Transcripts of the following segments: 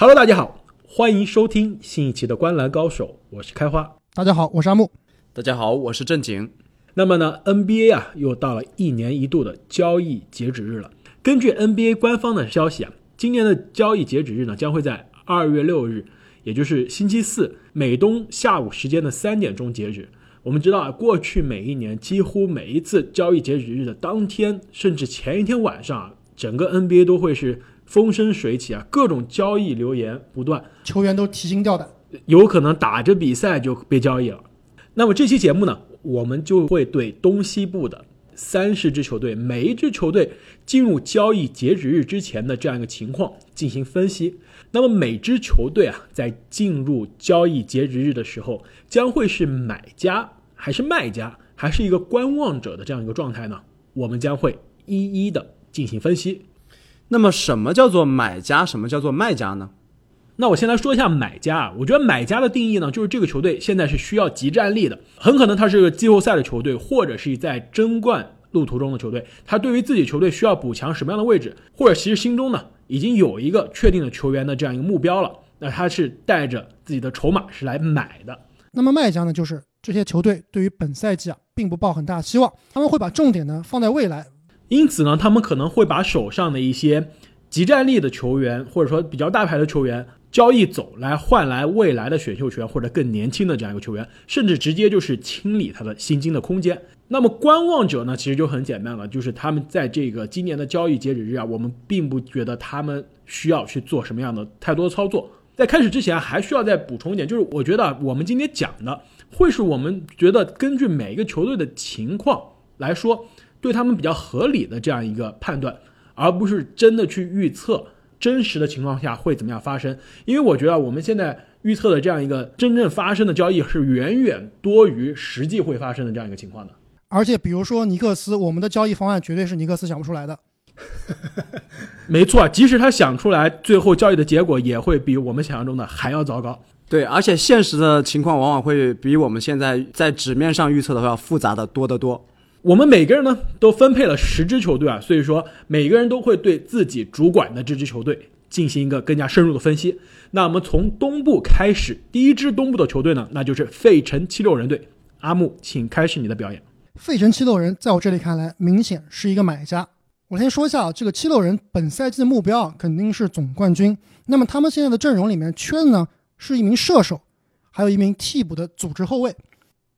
Hello，大家好，欢迎收听新一期的《观篮高手》，我是开花。大家好，我是阿木。大家好，我是正经。那么呢，NBA 啊，又到了一年一度的交易截止日了。根据 NBA 官方的消息啊，今年的交易截止日呢，将会在二月六日，也就是星期四美东下午时间的三点钟截止。我们知道啊，过去每一年几乎每一次交易截止日的当天，甚至前一天晚上啊，整个 NBA 都会是风生水起啊，各种交易流言不断，球员都提心吊胆，有可能打着比赛就被交易了。那么这期节目呢，我们就会对东西部的三十支球队，每一支球队进入交易截止日之前的这样一个情况进行分析。那么每支球队啊，在进入交易截止日的时候，将会是买家还是卖家，还是一个观望者的这样一个状态呢？我们将会一一的进行分析。那么，什么叫做买家？什么叫做卖家呢？那我先来说一下买家啊，我觉得买家的定义呢，就是这个球队现在是需要集战力的，很可能他是个季后赛的球队，或者是在争冠路途中的球队，他对于自己球队需要补强什么样的位置，或者其实心中呢已经有一个确定的球员的这样一个目标了，那他是带着自己的筹码是来买的。那么卖家呢，就是这些球队对于本赛季啊，并不抱很大希望，他们会把重点呢放在未来，因此呢，他们可能会把手上的一些集战力的球员，或者说比较大牌的球员。交易走来换来未来的选秀权或者更年轻的这样一个球员，甚至直接就是清理他的薪金的空间。那么观望者呢，其实就很简单了，就是他们在这个今年的交易截止日啊，我们并不觉得他们需要去做什么样的太多的操作。在开始之前，还需要再补充一点，就是我觉得我们今天讲的会是我们觉得根据每一个球队的情况来说，对他们比较合理的这样一个判断，而不是真的去预测。真实的情况下会怎么样发生？因为我觉得我们现在预测的这样一个真正发生的交易是远远多于实际会发生的这样一个情况的。而且，比如说尼克斯，我们的交易方案绝对是尼克斯想不出来的。没错，即使他想出来，最后交易的结果也会比我们想象中的还要糟糕。对，而且现实的情况往往会比我们现在在纸面上预测的要复杂的多得多。我们每个人呢都分配了十支球队啊，所以说每个人都会对自己主管的这支球队进行一个更加深入的分析。那我们从东部开始，第一支东部的球队呢，那就是费城七六人队。阿木，请开始你的表演。费城七六人在我这里看来，明显是一个买家。我先说一下啊，这个七六人本赛季的目标啊，肯定是总冠军。那么他们现在的阵容里面缺的呢，是一名射手，还有一名替补的组织后卫。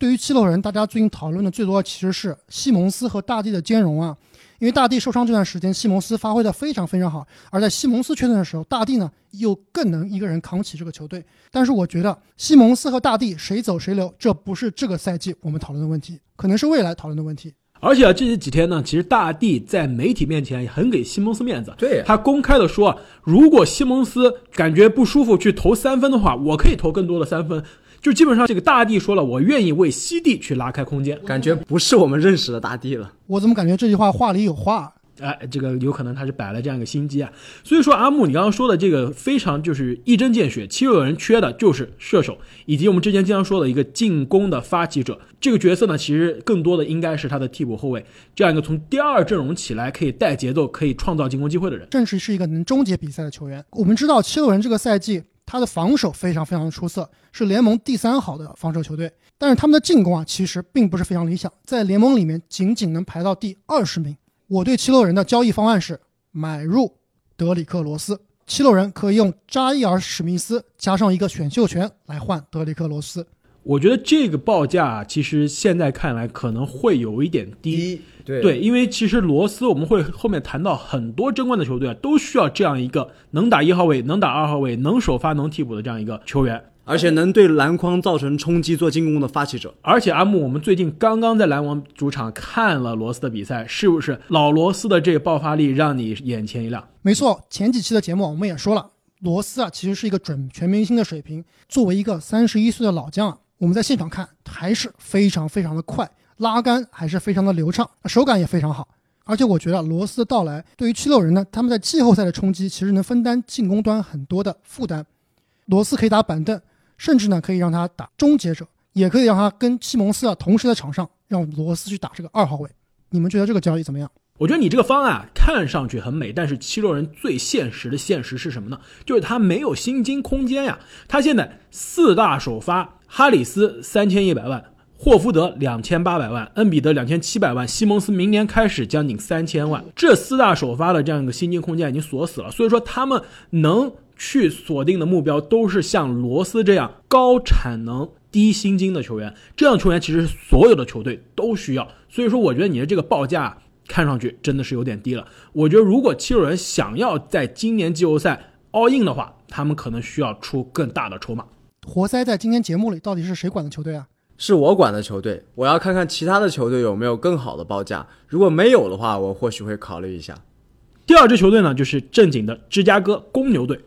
对于七六人，大家最近讨论的最多的其实是西蒙斯和大帝的兼容啊，因为大帝受伤这段时间，西蒙斯发挥的非常非常好，而在西蒙斯缺阵的时候，大帝呢又更能一个人扛起这个球队。但是我觉得西蒙斯和大帝谁走谁留，这不是这个赛季我们讨论的问题，可能是未来讨论的问题。而且啊，这几天呢，其实大帝在媒体面前也很给西蒙斯面子，对他公开的说，如果西蒙斯感觉不舒服去投三分的话，我可以投更多的三分。就基本上这个大帝说了，我愿意为西帝去拉开空间，感觉不是我们认识的大帝了。我怎么感觉这句话话里有话？哎，这个有可能他是摆了这样一个心机啊。所以说，阿木，你刚刚说的这个非常就是一针见血，七六人缺的就是射手，以及我们之前经常说的一个进攻的发起者。这个角色呢，其实更多的应该是他的替补后卫，这样一个从第二阵容起来可以带节奏、可以创造进攻机会的人，正是是一个能终结比赛的球员。我们知道七六人这个赛季。他的防守非常非常的出色，是联盟第三好的防守球队。但是他们的进攻啊，其实并不是非常理想，在联盟里面仅仅能排到第二十名。我对七六人的交易方案是买入德里克罗斯，七六人可以用扎伊尔史密斯加上一个选秀权来换德里克罗斯。我觉得这个报价其实现在看来可能会有一点低。对，因为其实罗斯我们会后面谈到很多争冠的球队啊，都需要这样一个能打一号位、能打二号位、能首发、能替补的这样一个球员，而且能对篮筐造成冲击、做进攻的发起者。而且阿木，我们最近刚刚在篮网主场看了罗斯的比赛，是不是老罗斯的这个爆发力让你眼前一亮？没错，前几期的节目我们也说了，罗斯啊其实是一个准全明星的水平。作为一个三十一岁的老将啊，我们在现场看还是非常非常的快。拉杆还是非常的流畅，手感也非常好，而且我觉得罗斯的到来对于七六人呢，他们在季后赛的冲击其实能分担进攻端很多的负担。罗斯可以打板凳，甚至呢可以让他打终结者，也可以让他跟西蒙斯啊同时在场上，让罗斯去打这个二号位。你们觉得这个交易怎么样？我觉得你这个方案看上去很美，但是七六人最现实的现实是什么呢？就是他没有薪金空间呀。他现在四大首发，哈里斯三千一百万。霍福德两千八百万，恩比德两千七百万，西蒙斯明年开始将近三千万，这四大首发的这样一个薪金空间已经锁死了，所以说他们能去锁定的目标都是像罗斯这样高产能、低薪金的球员，这样球员其实所有的球队都需要，所以说我觉得你的这个报价看上去真的是有点低了。我觉得如果七六人想要在今年季后赛 all in 的话，他们可能需要出更大的筹码。活塞在今天节目里到底是谁管的球队啊？是我管的球队，我要看看其他的球队有没有更好的报价。如果没有的话，我或许会考虑一下。第二支球队呢，就是正经的芝加哥公牛队。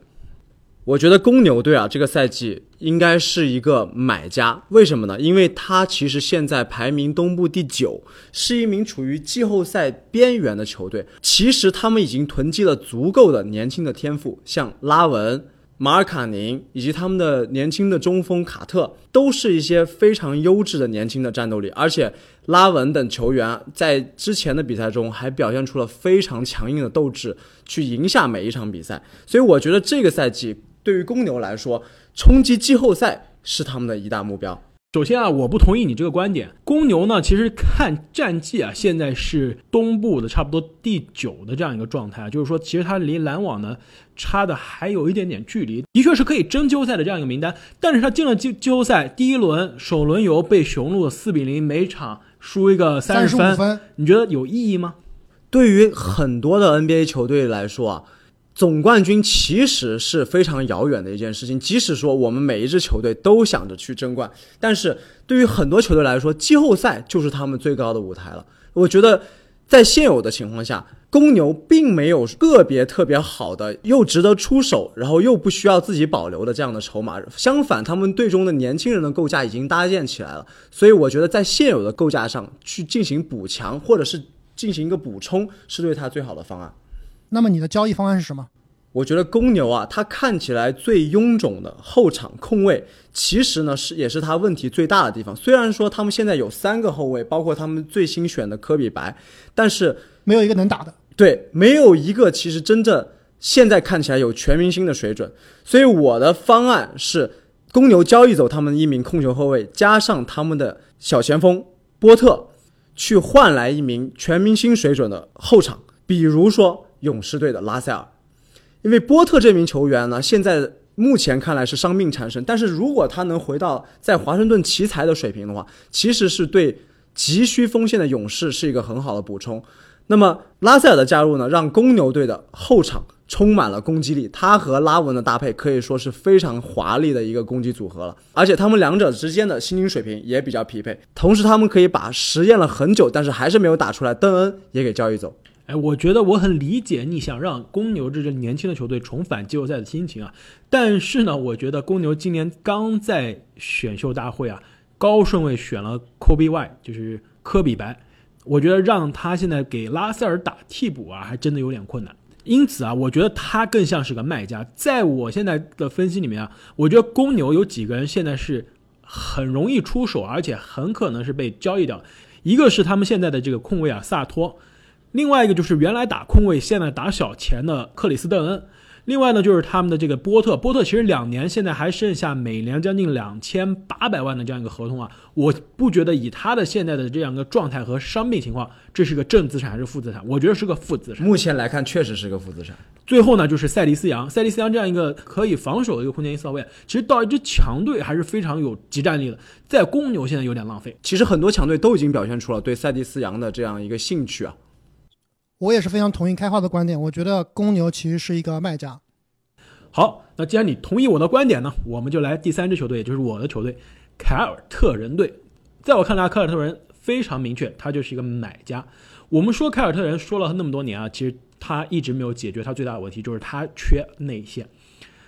我觉得公牛队啊，这个赛季应该是一个买家。为什么呢？因为他其实现在排名东部第九，是一名处于季后赛边缘的球队。其实他们已经囤积了足够的年轻的天赋，像拉文。马尔卡宁以及他们的年轻的中锋卡特，都是一些非常优质的年轻的战斗力，而且拉文等球员在之前的比赛中还表现出了非常强硬的斗志，去赢下每一场比赛。所以我觉得这个赛季对于公牛来说，冲击季后赛是他们的一大目标。首先啊，我不同意你这个观点。公牛呢，其实看战绩啊，现在是东部的差不多第九的这样一个状态，就是说，其实它离篮网呢差的还有一点点距离，的确是可以争季后赛的这样一个名单。但是他进了季季后赛第一轮首轮游被雄鹿四比零每场输一个三十分，你觉得有意义吗？对于很多的 NBA 球队来说啊。总冠军其实是非常遥远的一件事情，即使说我们每一支球队都想着去争冠，但是对于很多球队来说，季后赛就是他们最高的舞台了。我觉得，在现有的情况下，公牛并没有个别特别好的又值得出手，然后又不需要自己保留的这样的筹码。相反，他们队中的年轻人的构架已经搭建起来了，所以我觉得在现有的构架上去进行补强，或者是进行一个补充，是对他最好的方案。那么你的交易方案是什么？我觉得公牛啊，它看起来最臃肿的后场控卫，其实呢是也是他问题最大的地方。虽然说他们现在有三个后卫，包括他们最新选的科比白，但是没有一个能打的。对，没有一个其实真正现在看起来有全明星的水准。所以我的方案是，公牛交易走他们一名控球后卫，加上他们的小前锋波特，去换来一名全明星水准的后场，比如说。勇士队的拉塞尔，因为波特这名球员呢，现在目前看来是伤病缠身，但是如果他能回到在华盛顿奇才的水平的话，其实是对急需锋线的勇士是一个很好的补充。那么拉塞尔的加入呢，让公牛队的后场充满了攻击力，他和拉文的搭配可以说是非常华丽的一个攻击组合了，而且他们两者之间的薪金水平也比较匹配，同时他们可以把实验了很久但是还是没有打出来邓恩也给交易走。哎，我觉得我很理解你想让公牛这支年轻的球队重返季后赛的心情啊。但是呢，我觉得公牛今年刚在选秀大会啊高顺位选了 Kobe Y，就是科比白。我觉得让他现在给拉塞尔打替补啊，还真的有点困难。因此啊，我觉得他更像是个卖家。在我现在的分析里面啊，我觉得公牛有几个人现在是很容易出手，而且很可能是被交易掉。一个是他们现在的这个控卫啊，萨托。另外一个就是原来打空位，现在打小前的克里斯邓恩。另外呢，就是他们的这个波特。波特其实两年现在还剩下每年将近两千八百万的这样一个合同啊。我不觉得以他的现在的这样一个状态和伤病情况，这是个正资产还是负资产？我觉得是个负资产。目前来看，确实是个负资产。最后呢，就是塞利斯杨。塞利斯杨这样一个可以防守的一个空间一扫位，其实到一支强队还是非常有集战力的。在公牛现在有点浪费。其实很多强队都已经表现出了对塞利斯杨的这样一个兴趣啊。我也是非常同意开花的观点，我觉得公牛其实是一个卖家。好，那既然你同意我的观点呢，我们就来第三支球队，也就是我的球队凯尔特人队。在我看来，凯尔特人非常明确，他就是一个买家。我们说凯尔特人说了那么多年啊，其实他一直没有解决他最大的问题，就是他缺内线。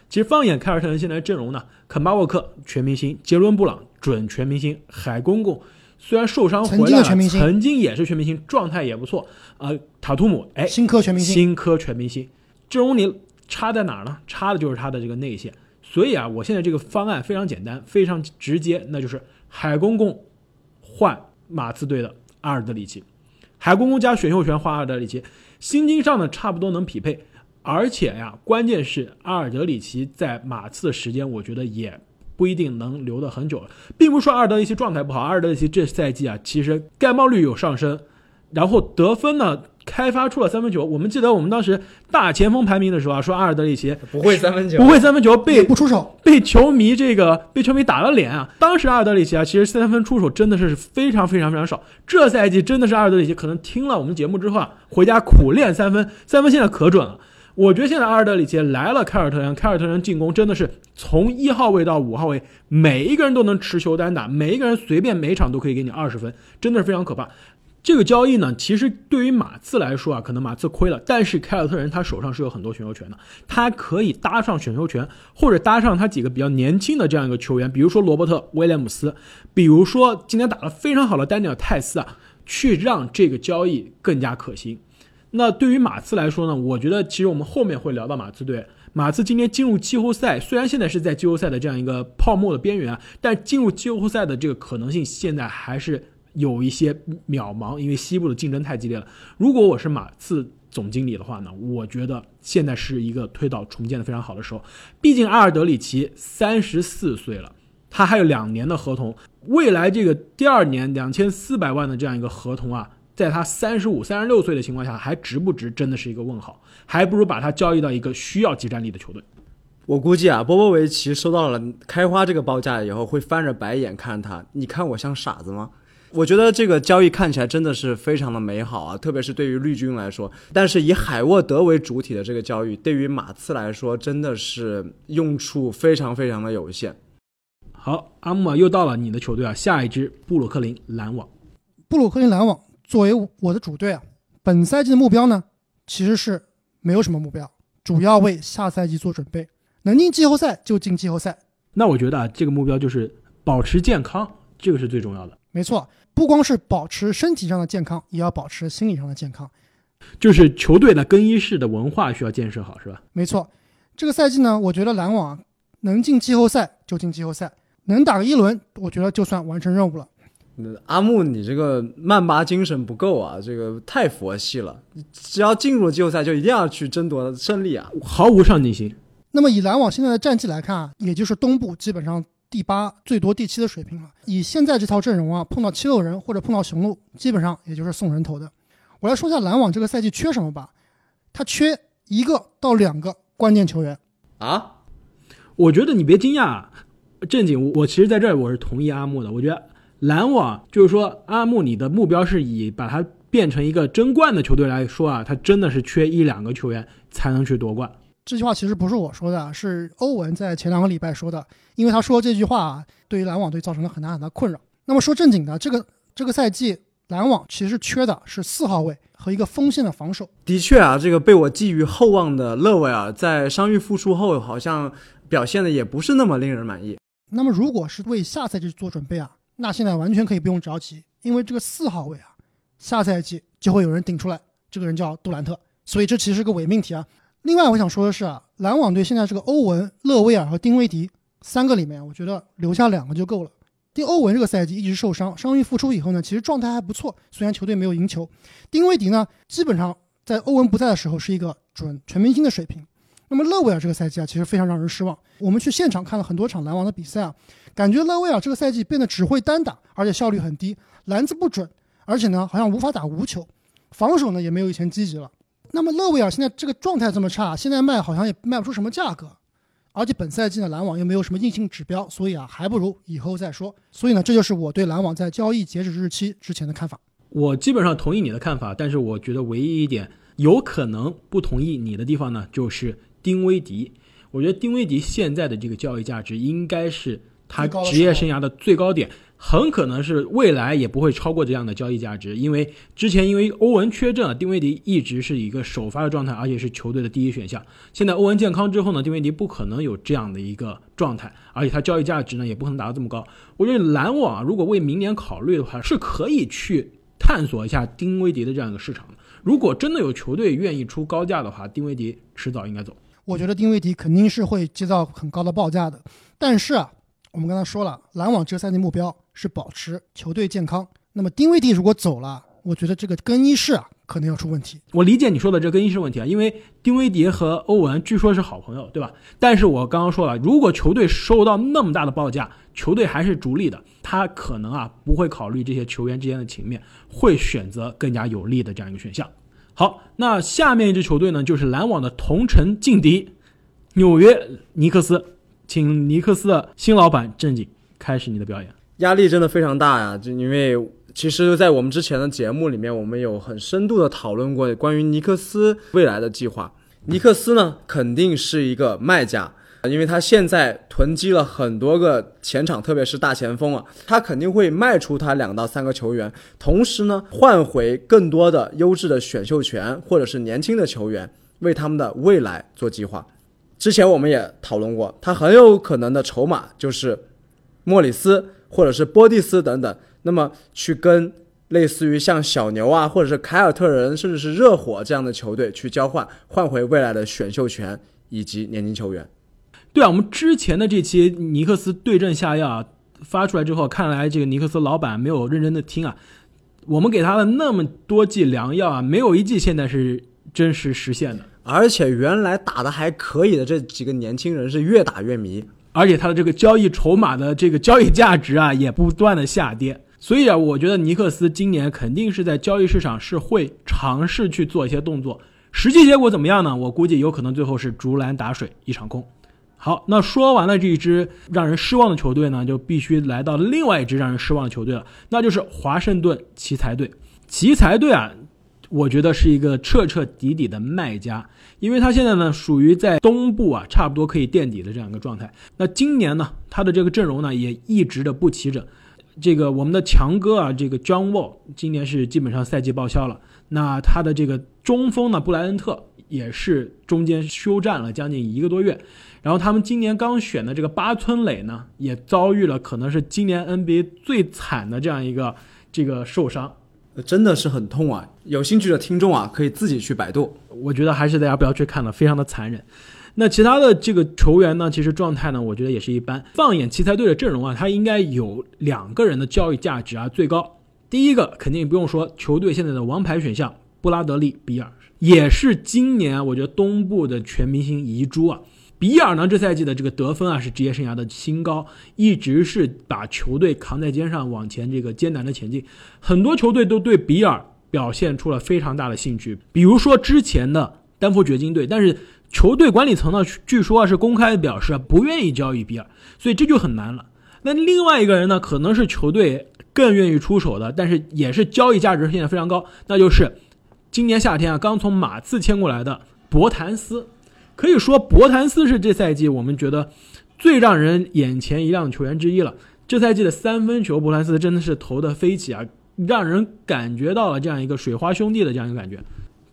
其实放眼凯尔特人现在阵容呢，肯巴沃克全明星，杰伦布朗准全明星，海公公。虽然受伤回来了，曾经也是全明星，状态也不错。呃，塔图姆，哎，新科全明星，新科全明星。阵容你差在哪儿呢？差的就是他的这个内线。所以啊，我现在这个方案非常简单，非常直接，那就是海公公换马刺队的阿尔德里奇。海公公加选秀权换阿尔德里奇，薪金上呢差不多能匹配。而且呀，关键是阿尔德里奇在马刺的时间，我觉得也不一定能留得很久了。并不是说阿尔德里奇状态不好，阿尔德里奇这赛季啊，其实盖帽率有上升，然后得分呢开发出了三分球。我们记得我们当时大前锋排名的时候啊，说阿尔德里奇不会三分球，不会三分球被不出手，被球迷这个被球迷打了脸啊！当时阿尔德里奇啊，其实三分出手真的是非常非常非常少。这赛季真的是阿尔德里奇可能听了我们节目之后啊，回家苦练三分，三分现在可准了。我觉得现在阿尔德里奇来了凯尔特人，凯尔特人进攻真的是从一号位到五号位，每一个人都能持球单打，每一个人随便每场都可以给你二十分，真的是非常可怕。这个交易呢，其实对于马刺来说啊，可能马刺亏了，但是凯尔特人他手上是有很多选秀权的，他可以搭上选秀权，或者搭上他几个比较年轻的这样一个球员，比如说罗伯特·威廉姆斯，比如说今天打得非常好的丹尼尔·泰斯啊，去让这个交易更加可行。那对于马刺来说呢，我觉得其实我们后面会聊到马刺队。马刺今天进入季后赛，虽然现在是在季后赛的这样一个泡沫的边缘，但进入季后赛的这个可能性现在还是有一些渺茫，因为西部的竞争太激烈了。如果我是马刺总经理的话呢，我觉得现在是一个推倒重建的非常好的时候。毕竟阿尔德里奇三十四岁了，他还有两年的合同，未来这个第二年两千四百万的这样一个合同啊。在他三十五、三十六岁的情况下，还值不值，真的是一个问号。还不如把他交易到一个需要集战力的球队。我估计啊，波波维奇收到了开花这个报价以后，会翻着白眼看他。你看我像傻子吗？我觉得这个交易看起来真的是非常的美好啊，特别是对于绿军来说。但是以海沃德为主体的这个交易，对于马刺来说，真的是用处非常非常的有限。好，阿木啊，又到了你的球队啊，下一支布鲁克林篮网。布鲁克林篮网。作为我的主队啊，本赛季的目标呢，其实是没有什么目标，主要为下赛季做准备。能进季后赛就进季后赛。那我觉得啊，这个目标就是保持健康，这个是最重要的。没错，不光是保持身体上的健康，也要保持心理上的健康。就是球队的更衣室的文化需要建设好，是吧？没错，这个赛季呢，我觉得篮网能进季后赛就进季后赛，能打个一轮，我觉得就算完成任务了。阿木，你这个曼巴精神不够啊！这个太佛系了，只要进入了季后赛，就一定要去争夺胜利啊，毫无上进心。那么以篮网现在的战绩来看啊，也就是东部基本上第八，最多第七的水平了。以现在这套阵容啊，碰到七六人或者碰到雄鹿，基本上也就是送人头的。我来说一下篮网这个赛季缺什么吧，他缺一个到两个关键球员啊。我觉得你别惊讶，正经，我其实在这儿我是同意阿木的，我觉得。篮网就是说，阿木，你的目标是以把它变成一个争冠的球队来说啊，他真的是缺一两个球员才能去夺冠。这句话其实不是我说的，是欧文在前两个礼拜说的，因为他说这句话啊，对于篮网队造成了很大很大困扰。那么说正经的，这个这个赛季篮网其实缺的是四号位和一个锋线的防守。的确啊，这个被我寄予厚望的勒维尔在伤愈复出后，好像表现的也不是那么令人满意。那么如果是为下赛季做准备啊？那现在完全可以不用着急，因为这个四号位啊，下赛季就会有人顶出来，这个人叫杜兰特，所以这其实是个伪命题啊。另外，我想说的是啊，篮网队现在这个欧文、勒威尔和丁威迪三个里面，我觉得留下两个就够了。丁欧文这个赛季一直受伤，伤愈复出以后呢，其实状态还不错，虽然球队没有赢球。丁威迪呢，基本上在欧文不在的时候是一个准全明星的水平。那么勒维尔这个赛季啊，其实非常让人失望。我们去现场看了很多场篮网的比赛啊。感觉勒维尔这个赛季变得只会单打，而且效率很低，篮子不准，而且呢好像无法打无球，防守呢也没有以前积极了。那么勒维尔现在这个状态这么差，现在卖好像也卖不出什么价格，而且本赛季呢篮网又没有什么硬性指标，所以啊还不如以后再说。所以呢这就是我对篮网在交易截止日期之前的看法。我基本上同意你的看法，但是我觉得唯一一点有可能不同意你的地方呢，就是丁威迪。我觉得丁威迪现在的这个交易价值应该是。他职业生涯的最高点很可能是未来也不会超过这样的交易价值，因为之前因为欧文缺阵，丁威迪一直是一个首发的状态，而且是球队的第一选项。现在欧文健康之后呢，丁威迪不可能有这样的一个状态，而且他交易价值呢也不可能达到这么高。我觉得篮网如果为明年考虑的话，是可以去探索一下丁威迪的这样一个市场的。如果真的有球队愿意出高价的话，丁威迪迟早应该走。我觉得丁威迪肯定是会接到很高的报价的，但是啊。我们刚才说了，篮网这个赛季目标是保持球队健康。那么丁威迪如果走了，我觉得这个更衣室啊可能要出问题。我理解你说的这个更衣室问题啊，因为丁威迪和欧文据说是好朋友，对吧？但是我刚刚说了，如果球队收到那么大的报价，球队还是逐利的，他可能啊不会考虑这些球员之间的情面，会选择更加有利的这样一个选项。好，那下面一支球队呢，就是篮网的同城劲敌纽约尼克斯，请尼克斯的新老板正经开始你的表演。压力真的非常大呀，就因为其实，在我们之前的节目里面，我们有很深度的讨论过关于尼克斯未来的计划。尼克斯呢，肯定是一个卖家，因为他现在囤积了很多个前场，特别是大前锋啊，他肯定会卖出他两到三个球员，同时呢，换回更多的优质的选秀权或者是年轻的球员，为他们的未来做计划。之前我们也讨论过，他很有可能的筹码就是莫里斯。或者是波蒂斯等等，那么去跟类似于像小牛啊，或者是凯尔特人，甚至是热火这样的球队去交换，换回未来的选秀权以及年轻球员。对啊，我们之前的这期尼克斯对症下药啊发出来之后，看来这个尼克斯老板没有认真的听啊。我们给他的那么多剂良药啊，没有一剂现在是真实实现的。而且原来打的还可以的这几个年轻人是越打越迷。而且他的这个交易筹码的这个交易价值啊，也不断的下跌。所以啊，我觉得尼克斯今年肯定是在交易市场是会尝试去做一些动作。实际结果怎么样呢？我估计有可能最后是竹篮打水一场空。好，那说完了这一支让人失望的球队呢，就必须来到另外一支让人失望的球队了，那就是华盛顿奇才队。奇才队啊。我觉得是一个彻彻底底的卖家，因为他现在呢属于在东部啊，差不多可以垫底的这样一个状态。那今年呢，他的这个阵容呢也一直的不齐整。这个我们的强哥啊，这个 John Wall 今年是基本上赛季报销了。那他的这个中锋呢，布莱恩特也是中间休战了将近一个多月。然后他们今年刚选的这个八村垒呢，也遭遇了可能是今年 NBA 最惨的这样一个这个受伤。真的是很痛啊！有兴趣的听众啊，可以自己去百度。我觉得还是大家不要去看了，非常的残忍。那其他的这个球员呢，其实状态呢，我觉得也是一般。放眼奇才队的阵容啊，他应该有两个人的交易价值啊最高。第一个肯定不用说，球队现在的王牌选项布拉德利·比尔，也是今年我觉得东部的全明星遗珠啊。比尔呢，这赛季的这个得分啊是职业生涯的新高，一直是把球队扛在肩上往前这个艰难的前进。很多球队都对比尔表现出了非常大的兴趣，比如说之前的丹佛掘金队，但是球队管理层呢，据说啊是公开表示不愿意交易比尔，所以这就很难了。那另外一个人呢，可能是球队更愿意出手的，但是也是交易价值现在非常高，那就是今年夏天啊刚从马刺签过来的博谭斯。可以说，博谭斯是这赛季我们觉得最让人眼前一亮的球员之一了。这赛季的三分球，博谭斯真的是投的飞起啊，让人感觉到了这样一个水花兄弟的这样一个感觉。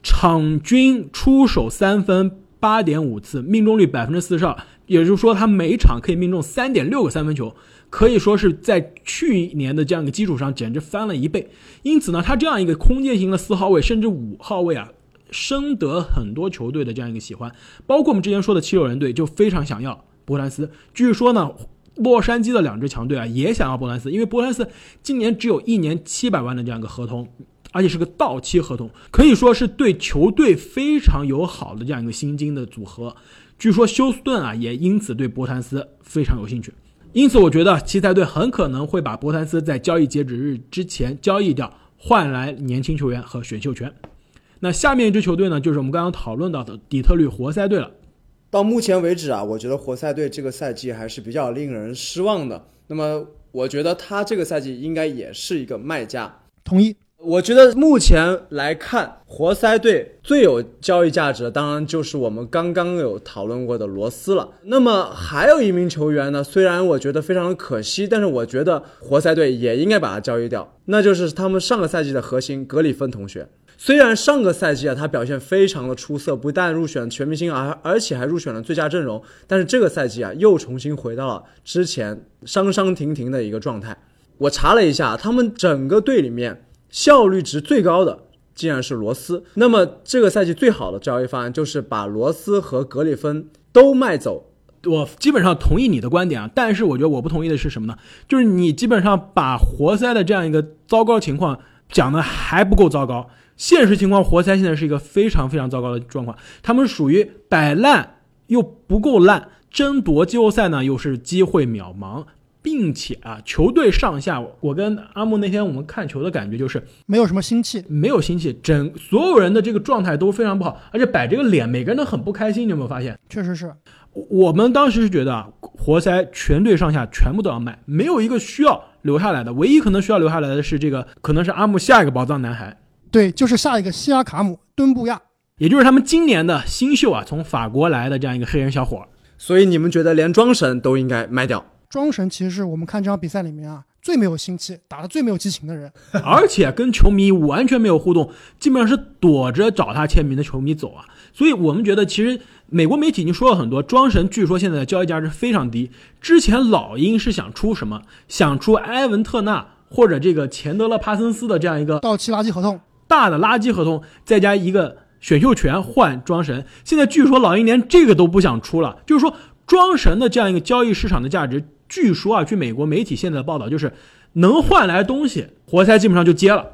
场均出手三分八点五次，命中率百分之四十二，也就是说他每场可以命中三点六个三分球，可以说是在去年的这样一个基础上简直翻了一倍。因此呢，他这样一个空间型的四号位甚至五号位啊。深得很多球队的这样一个喜欢，包括我们之前说的七六人队就非常想要波兰斯。据说呢，洛杉矶的两支强队啊也想要波兰斯，因为波兰斯今年只有一年七百万的这样一个合同，而且是个到期合同，可以说是对球队非常友好的这样一个薪金的组合。据说休斯顿啊也因此对波兰斯非常有兴趣，因此我觉得奇才队很可能会把波兰斯在交易截止日之前交易掉，换来年轻球员和选秀权。那下面一支球队呢，就是我们刚刚讨论到的底特律活塞队了。到目前为止啊，我觉得活塞队这个赛季还是比较令人失望的。那么，我觉得他这个赛季应该也是一个卖家。同意。我觉得目前来看，活塞队最有交易价值的，当然就是我们刚刚有讨论过的罗斯了。那么还有一名球员呢，虽然我觉得非常的可惜，但是我觉得活塞队也应该把他交易掉，那就是他们上个赛季的核心格里芬同学。虽然上个赛季啊，他表现非常的出色，不但入选全明星，而而且还入选了最佳阵容。但是这个赛季啊，又重新回到了之前伤伤停停的一个状态。我查了一下，他们整个队里面效率值最高的竟然是罗斯。那么这个赛季最好的交易方案就是把罗斯和格里芬都卖走。我基本上同意你的观点啊，但是我觉得我不同意的是什么呢？就是你基本上把活塞的这样一个糟糕情况。讲的还不够糟糕。现实情况，活塞现在是一个非常非常糟糕的状况，他们属于摆烂又不够烂，争夺季后赛呢又是机会渺茫，并且啊，球队上下，我跟阿木那天我们看球的感觉就是没有什么心气，没有心气，整所有人的这个状态都非常不好，而且摆这个脸，每个人都很不开心，你有没有发现？确实是。我们当时是觉得啊，活塞全队上下全部都要卖，没有一个需要留下来的，唯一可能需要留下来的是这个，可能是阿木下一个宝藏男孩。对，就是下一个西亚卡姆敦布亚，也就是他们今年的新秀啊，从法国来的这样一个黑人小伙。所以你们觉得连庄神都应该卖掉？庄神其实是我们看这场比赛里面啊最没有心气、打的最没有激情的人，而且跟球迷完全没有互动，基本上是躲着找他签名的球迷走啊。所以我们觉得，其实美国媒体已经说了很多，庄神据说现在的交易价值非常低。之前老鹰是想出什么？想出埃文特纳或者这个钱德勒帕森斯的这样一个到期垃圾合同。大的垃圾合同，再加一个选秀权换庄神。现在据说老鹰连这个都不想出了，就是说庄神的这样一个交易市场的价值，据说啊，据美国媒体现在的报道，就是能换来东西，活塞基本上就接了。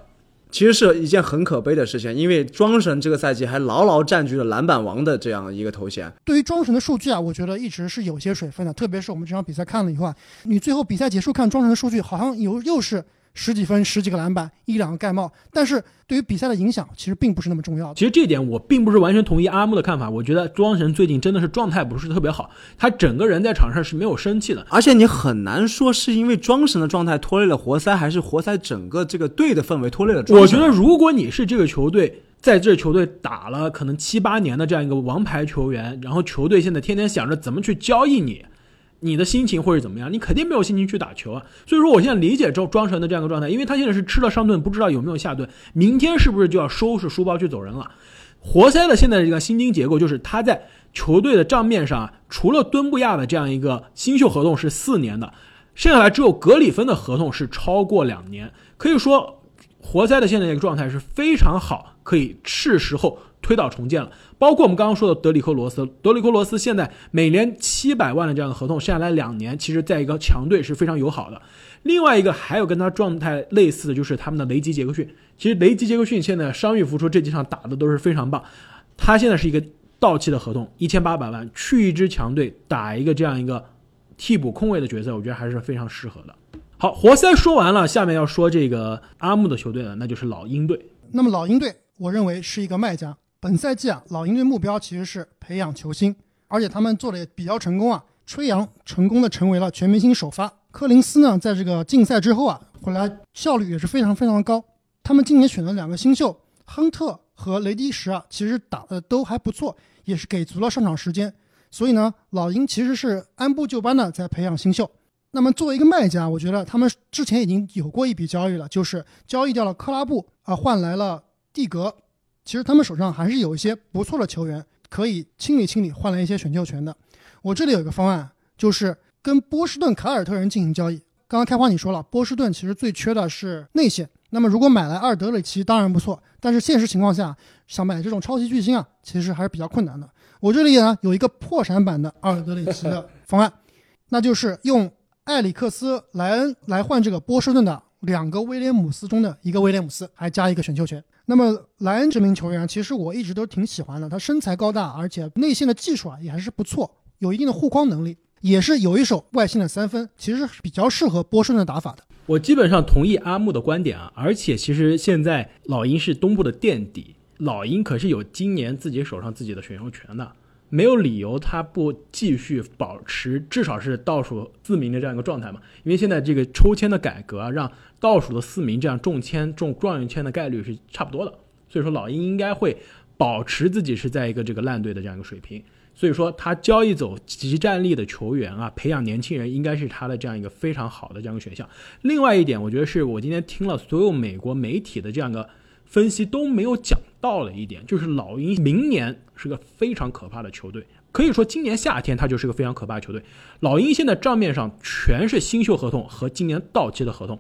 其实是一件很可悲的事情，因为庄神这个赛季还牢牢占据了篮板王的这样一个头衔。对于庄神的数据啊，我觉得一直是有些水分的，特别是我们这场比赛看了以后啊，你最后比赛结束看庄神的数据，好像有又是。十几分、十几个篮板、一两个盖帽，但是对于比赛的影响其实并不是那么重要。其实这点我并不是完全同意阿木的看法。我觉得庄神最近真的是状态不是特别好，他整个人在场上是没有生气的。而且你很难说是因为庄神的状态拖累了活塞，还是活塞整个这个队的氛围拖累了庄神。我觉得如果你是这个球队，在这球队打了可能七八年的这样一个王牌球员，然后球队现在天天想着怎么去交易你。你的心情或是怎么样，你肯定没有心情去打球啊。所以说，我现在理解庄庄神的这样一个状态，因为他现在是吃了上顿，不知道有没有下顿，明天是不是就要收拾书包去走人了？活塞的现在这个薪金结构就是他在球队的账面上啊，除了敦布亚的这样一个新秀合同是四年的，剩下来只有格里芬的合同是超过两年。可以说，活塞的现在这个状态是非常好，可以是时候。推倒重建了，包括我们刚刚说的德里克罗斯，德里克罗斯现在每年七百万的这样的合同，剩下来两年，其实在一个强队是非常友好的。另外一个还有跟他状态类似的就是他们的雷吉杰克逊，其实雷吉杰克逊现在伤愈复出，这几场打的都是非常棒。他现在是一个到期的合同，一千八百万去一支强队打一个这样一个替补空位的角色，我觉得还是非常适合的。好，活塞说完了，下面要说这个阿木的球队了，那就是老鹰队。那么老鹰队，我认为是一个卖家。本赛季啊，老鹰队目标其实是培养球星，而且他们做的也比较成功啊。吹杨成功的成为了全明星首发，柯林斯呢，在这个竞赛之后啊，回来效率也是非常非常的高。他们今年选了两个新秀，亨特和雷迪什啊，其实打的都还不错，也是给足了上场时间。所以呢，老鹰其实是按部就班的在培养新秀。那么作为一个卖家，我觉得他们之前已经有过一笔交易了，就是交易掉了克拉布啊，换来了蒂格。其实他们手上还是有一些不错的球员，可以清理清理，换来一些选秀权的。我这里有一个方案，就是跟波士顿凯尔特人进行交易。刚刚开花你说了，波士顿其实最缺的是内线。那么如果买来阿尔德里奇，当然不错，但是现实情况下，想买这种超级巨星啊，其实还是比较困难的。我这里呢有一个破产版的阿尔德里奇的方案，那就是用艾里克斯莱恩来换这个波士顿的两个威廉姆斯中的一个威廉姆斯，还加一个选秀权。那么莱恩这名球员，其实我一直都挺喜欢的。他身材高大，而且内线的技术啊也还是不错，有一定的护框能力，也是有一手外线的三分，其实比较适合波顺的打法的。我基本上同意阿木的观点啊，而且其实现在老鹰是东部的垫底，老鹰可是有今年自己手上自己的选秀权的。没有理由他不继续保持至少是倒数四名的这样一个状态嘛？因为现在这个抽签的改革啊，让倒数的四名这样中签中状元签的概率是差不多的，所以说老鹰应该会保持自己是在一个这个烂队的这样一个水平。所以说他交易走极战力的球员啊，培养年轻人应该是他的这样一个非常好的这样一个选项。另外一点，我觉得是我今天听了所有美国媒体的这样一个。分析都没有讲到了一点，就是老鹰明年是个非常可怕的球队，可以说今年夏天他就是个非常可怕的球队。老鹰现在账面上全是新秀合同和今年到期的合同，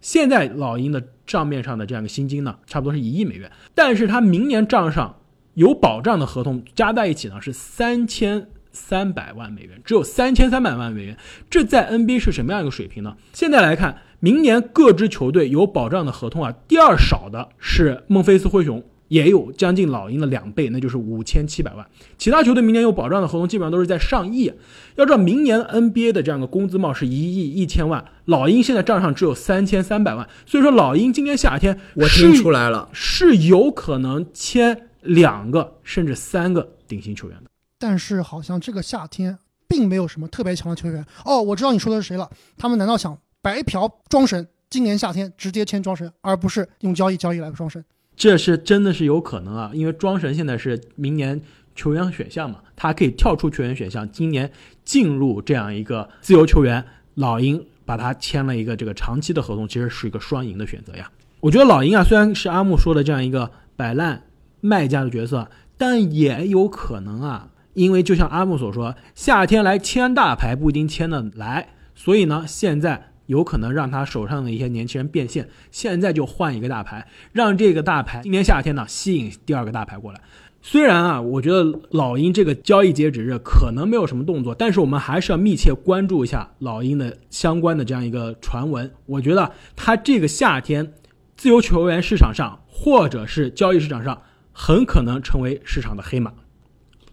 现在老鹰的账面上的这样一个薪金呢，差不多是一亿美元，但是他明年账上有保障的合同加在一起呢是三千三百万美元，只有三千三百万美元，这在 NBA 是什么样一个水平呢？现在来看。明年各支球队有保障的合同啊，第二少的是孟菲斯灰熊，也有将近老鹰的两倍，那就是五千七百万。其他球队明年有保障的合同基本上都是在上亿。要知道，明年 NBA 的这样一个工资帽是一亿一千万，老鹰现在账上只有三千三百万，所以说老鹰今年夏天我听出来了，是有可能签两个甚至三个顶薪球员的。但是好像这个夏天并没有什么特别强的球员。哦，我知道你说的是谁了。他们难道想白嫖庄神？今年夏天直接签庄神，而不是用交易交易来个庄神？这是真的是有可能啊，因为庄神现在是明年球员选项嘛，他可以跳出球员选项，今年进入这样一个自由球员。老鹰把他签了一个这个长期的合同，其实是一个双赢的选择呀。我觉得老鹰啊，虽然是阿木说的这样一个摆烂卖家的角色，但也有可能啊。因为就像阿木所说，夏天来签大牌不一定签得来，所以呢，现在有可能让他手上的一些年轻人变现，现在就换一个大牌，让这个大牌今年夏天呢吸引第二个大牌过来。虽然啊，我觉得老鹰这个交易截止日可能没有什么动作，但是我们还是要密切关注一下老鹰的相关的这样一个传闻。我觉得他这个夏天自由球员市场上或者是交易市场上很可能成为市场的黑马。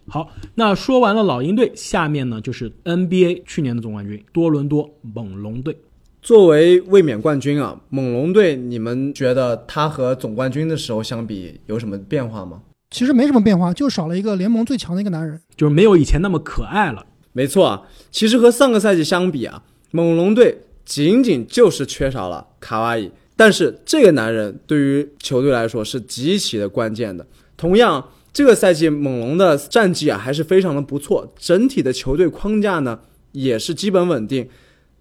好，那说完了老鹰队，下面呢就是 NBA 去年的总冠军多伦多猛龙队。作为卫冕冠军啊，猛龙队，你们觉得他和总冠军的时候相比有什么变化吗？其实没什么变化，就少了一个联盟最强的一个男人，就是没有以前那么可爱了。没错啊，其实和上个赛季相比啊，猛龙队仅仅就是缺少了卡哇伊，但是这个男人对于球队来说是极其的关键的。同样。这个赛季猛龙的战绩啊还是非常的不错，整体的球队框架呢也是基本稳定。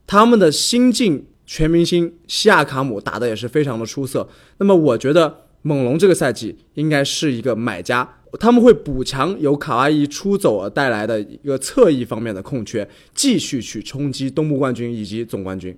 他们的新晋全明星西亚卡姆打的也是非常的出色。那么我觉得猛龙这个赛季应该是一个买家，他们会补强由卡哇伊出走而带来的一个侧翼方面的空缺，继续去冲击东部冠军以及总冠军。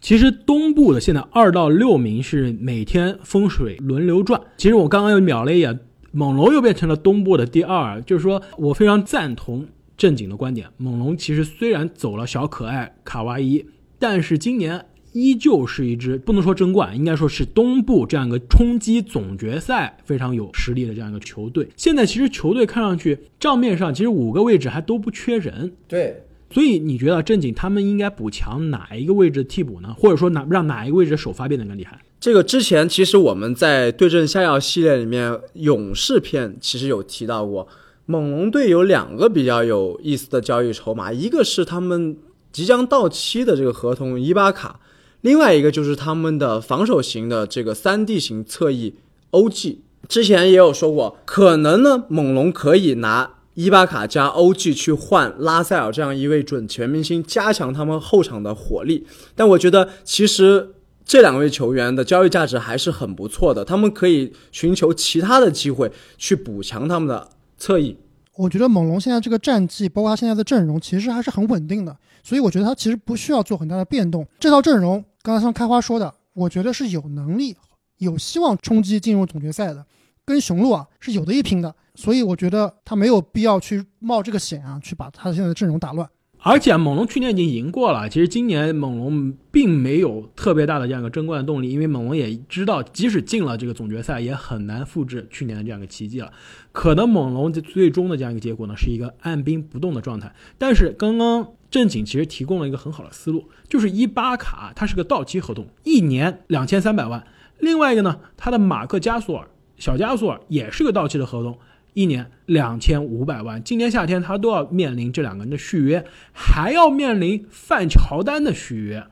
其实东部的现在二到六名是每天风水轮流转。其实我刚刚又瞄了一眼。猛龙又变成了东部的第二，就是说我非常赞同正经的观点。猛龙其实虽然走了小可爱卡哇伊，但是今年依旧是一支不能说争冠，应该说是东部这样一个冲击总决赛非常有实力的这样一个球队。现在其实球队看上去账面上其实五个位置还都不缺人，对。所以你觉得正经他们应该补强哪一个位置替补呢？或者说哪让哪一个位置首发变得更厉害？这个之前其实我们在对阵下药系列里面，勇士篇其实有提到过，猛龙队有两个比较有意思的交易筹码，一个是他们即将到期的这个合同伊巴卡，另外一个就是他们的防守型的这个三 D 型侧翼 OG。之前也有说过，可能呢猛龙可以拿伊巴卡加 OG 去换拉塞尔这样一位准全明星，加强他们后场的火力。但我觉得其实。这两位球员的交易价值还是很不错的，他们可以寻求其他的机会去补强他们的侧翼。我觉得猛龙现在这个战绩，包括他现在的阵容，其实还是很稳定的，所以我觉得他其实不需要做很大的变动。这套阵容，刚才像开花说的，我觉得是有能力、有希望冲击进入总决赛的，跟雄鹿啊是有的一拼的，所以我觉得他没有必要去冒这个险啊，去把他现在的阵容打乱。而且猛龙去年已经赢过了，其实今年猛龙并没有特别大的这样一个争冠的动力，因为猛龙也知道，即使进了这个总决赛，也很难复制去年的这样一个奇迹了。可能猛龙最终的这样一个结果呢，是一个按兵不动的状态。但是刚刚正经其实提供了一个很好的思路，就是伊巴卡它是个到期合同，一年两千三百万；另外一个呢，他的马克加索尔小加索尔也是个到期的合同。一年两千五百万，今年夏天他都要面临这两个人的续约，还要面临范乔丹的续约，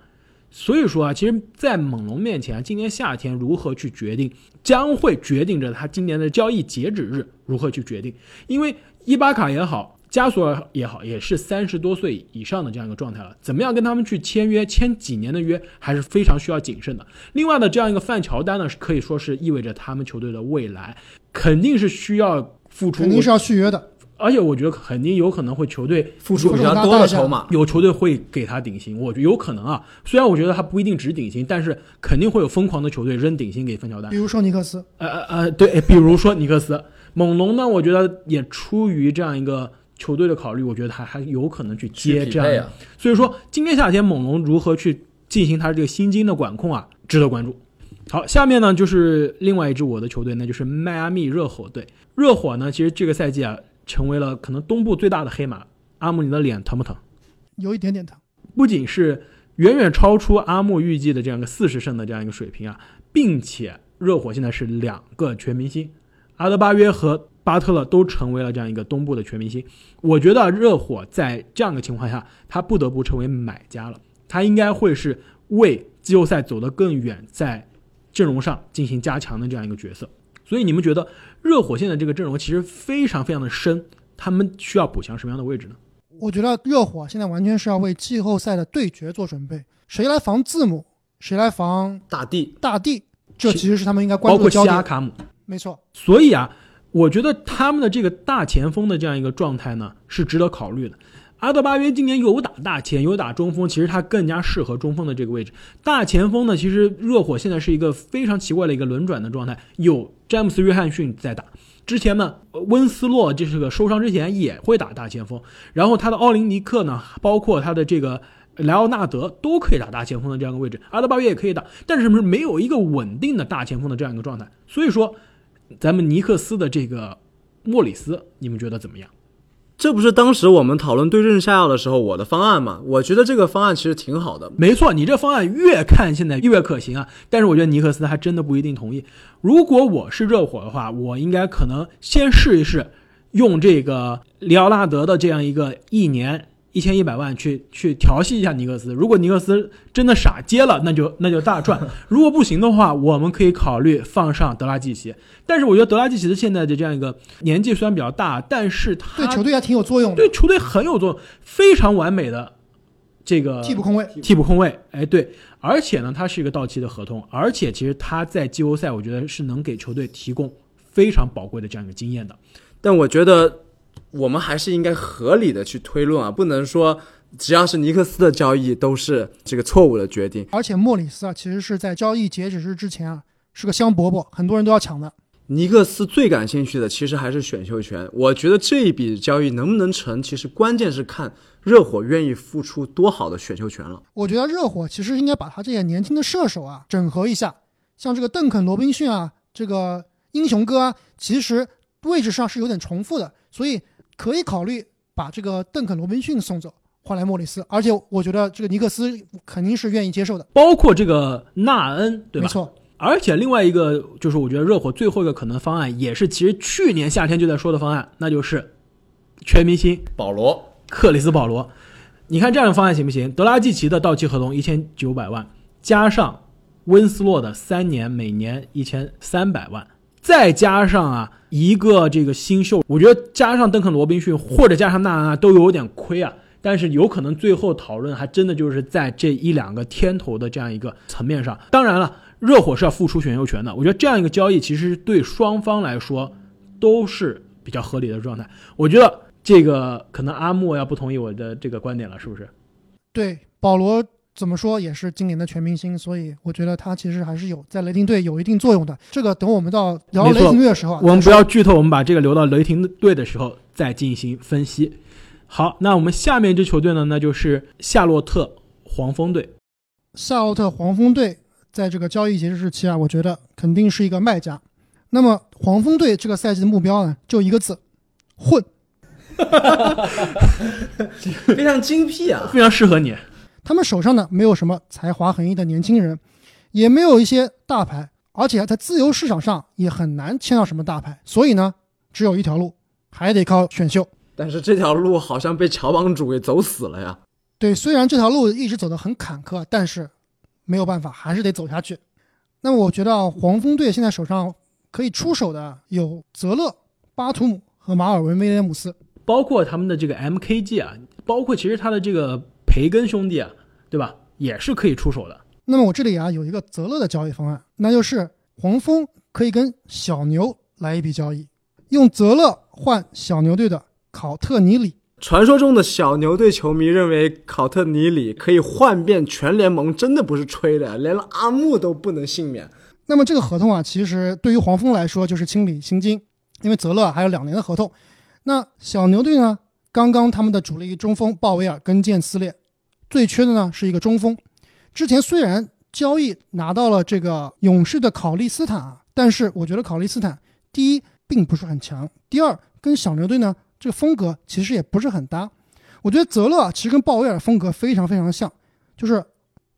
所以说啊，其实，在猛龙面前，今年夏天如何去决定，将会决定着他今年的交易截止日如何去决定，因为伊巴卡也好。加索尔也好，也是三十多岁以上的这样一个状态了，怎么样跟他们去签约，签几年的约，还是非常需要谨慎的。另外的这样一个范乔丹呢，是可以说是意味着他们球队的未来，肯定是需要付出，肯定是要续约的。而且我觉得肯定有可能会球队付出比较多的筹码，有球队会给他顶薪，我觉得有可能啊。虽然我觉得他不一定只顶薪，但是肯定会有疯狂的球队扔顶薪给范乔丹，比如说尼克斯，呃呃呃，对，比如说尼克斯，猛龙呢，我觉得也出于这样一个。球队的考虑，我觉得还还有可能去接这样，所以说今年夏天猛龙如何去进行他这个薪金的管控啊，值得关注。好，下面呢就是另外一支我的球队，那就是迈阿密热火队。热火呢，其实这个赛季啊，成为了可能东部最大的黑马。阿姆，你的脸疼不疼？有一点点疼。不仅是远远超出阿木预计的这样一个四十胜的这样一个水平啊，并且热火现在是两个全明星，阿德巴约和巴特勒都成为了这样一个东部的全明星。我觉得热火在这样的情况下，他不得不成为买家了，他应该会是为季后赛走得更远，在阵容上进行加强的这样一个角色。所以你们觉得热火现在这个阵容其实非常非常的深，他们需要补强什么样的位置呢？我觉得热火现在完全是要为季后赛的对决做准备，谁来防字母，谁来防大地，大地，这其实是他们应该关注的焦点。西亚卡姆。没错，所以啊，我觉得他们的这个大前锋的这样一个状态呢，是值得考虑的。阿德巴约今年有打大前，有打中锋，其实他更加适合中锋的这个位置。大前锋呢，其实热火现在是一个非常奇怪的一个轮转的状态，有詹姆斯·约翰逊在打。之前呢，温斯洛就是个受伤之前也会打大前锋，然后他的奥林尼克呢，包括他的这个莱奥纳德都可以打大前锋的这样一个位置，阿德巴约也可以打，但是不是没有一个稳定的大前锋的这样一个状态，所以说，咱们尼克斯的这个莫里斯，你们觉得怎么样？这不是当时我们讨论对症下药的时候我的方案吗？我觉得这个方案其实挺好的。没错，你这方案越看现在越可行啊，但是我觉得尼克斯还真的不一定同意。如果我是热火的话，我应该可能先试一试，用这个里奥纳德的这样一个一年一千一百万去去调戏一下尼克斯。如果尼克斯真的傻接了，那就那就大赚；如果不行的话，我们可以考虑放上德拉季奇。但是我觉得德拉季奇的现在的这样一个年纪虽然比较大，但是他对球队还挺有作用的。对球队很有作用，非常完美的这个替补空位，替补空位，哎，对，而且呢，他是一个到期的合同，而且其实他在季后赛，我觉得是能给球队提供非常宝贵的这样一个经验的。但我觉得我们还是应该合理的去推论啊，不能说只要是尼克斯的交易都是这个错误的决定。而且莫里斯啊，其实是在交易截止日之前啊，是个香饽饽，很多人都要抢的。尼克斯最感兴趣的其实还是选秀权，我觉得这一笔交易能不能成，其实关键是看热火愿意付出多好的选秀权了。我觉得热火其实应该把他这些年轻的射手啊整合一下，像这个邓肯·罗宾逊啊，这个英雄哥啊，其实位置上是有点重复的，所以可以考虑把这个邓肯·罗宾逊送走，换来莫里斯。而且我觉得这个尼克斯肯定是愿意接受的，包括这个纳恩，对吧？没错。而且另外一个就是，我觉得热火最后一个可能方案，也是其实去年夏天就在说的方案，那就是全明星保罗，克里斯保罗。你看这样的方案行不行？德拉季奇的到期合同一千九百万，加上温斯洛的三年每年一千三百万，再加上啊一个这个新秀，我觉得加上邓肯·罗宾逊或者加上纳恩啊，都有点亏啊。但是有可能最后讨论还真的就是在这一两个天头的这样一个层面上。当然了，热火是要付出选秀权的。我觉得这样一个交易其实对双方来说都是比较合理的状态。我觉得这个可能阿莫要不同意我的这个观点了，是不是？对，保罗怎么说也是今年的全明星，所以我觉得他其实还是有在雷霆队有一定作用的。这个等我们到聊雷霆队的时候啊，我们不要剧透，我们把这个留到雷霆队的时候再进行分析。好，那我们下面一支球队呢，那就是夏洛特黄蜂队。夏洛特黄蜂队在这个交易截止日期啊，我觉得肯定是一个卖家。那么黄蜂队这个赛季的目标呢，就一个字：混。非常精辟啊！非常适合你。他们手上呢没有什么才华横溢的年轻人，也没有一些大牌，而且在自由市场上也很难签到什么大牌，所以呢，只有一条路，还得靠选秀。但是这条路好像被乔帮主给走死了呀。对，虽然这条路一直走得很坎坷，但是没有办法，还是得走下去。那么我觉得啊黄蜂队现在手上可以出手的有泽勒、巴图姆和马尔文·威廉姆斯。包括他们的这个 MKG 啊，包括其实他的这个培根兄弟啊，对吧，也是可以出手的。那么我这里啊有一个泽勒的交易方案，那就是黄蜂可以跟小牛来一笔交易，用泽勒换小牛队的考特尼里。传说中的小牛队球迷认为考特尼里可以换遍全联盟，真的不是吹的，连阿木都不能幸免。那么这个合同啊，其实对于黄蜂来说就是清理薪金，因为泽勒还有两年的合同。那小牛队呢，刚刚他们的主力中锋鲍威尔跟腱撕裂，最缺的呢是一个中锋。之前虽然交易拿到了这个勇士的考利斯坦啊，但是我觉得考利斯坦第一并不是很强，第二跟小牛队呢这个风格其实也不是很搭。我觉得泽勒啊其实跟鲍威尔风格非常非常像，就是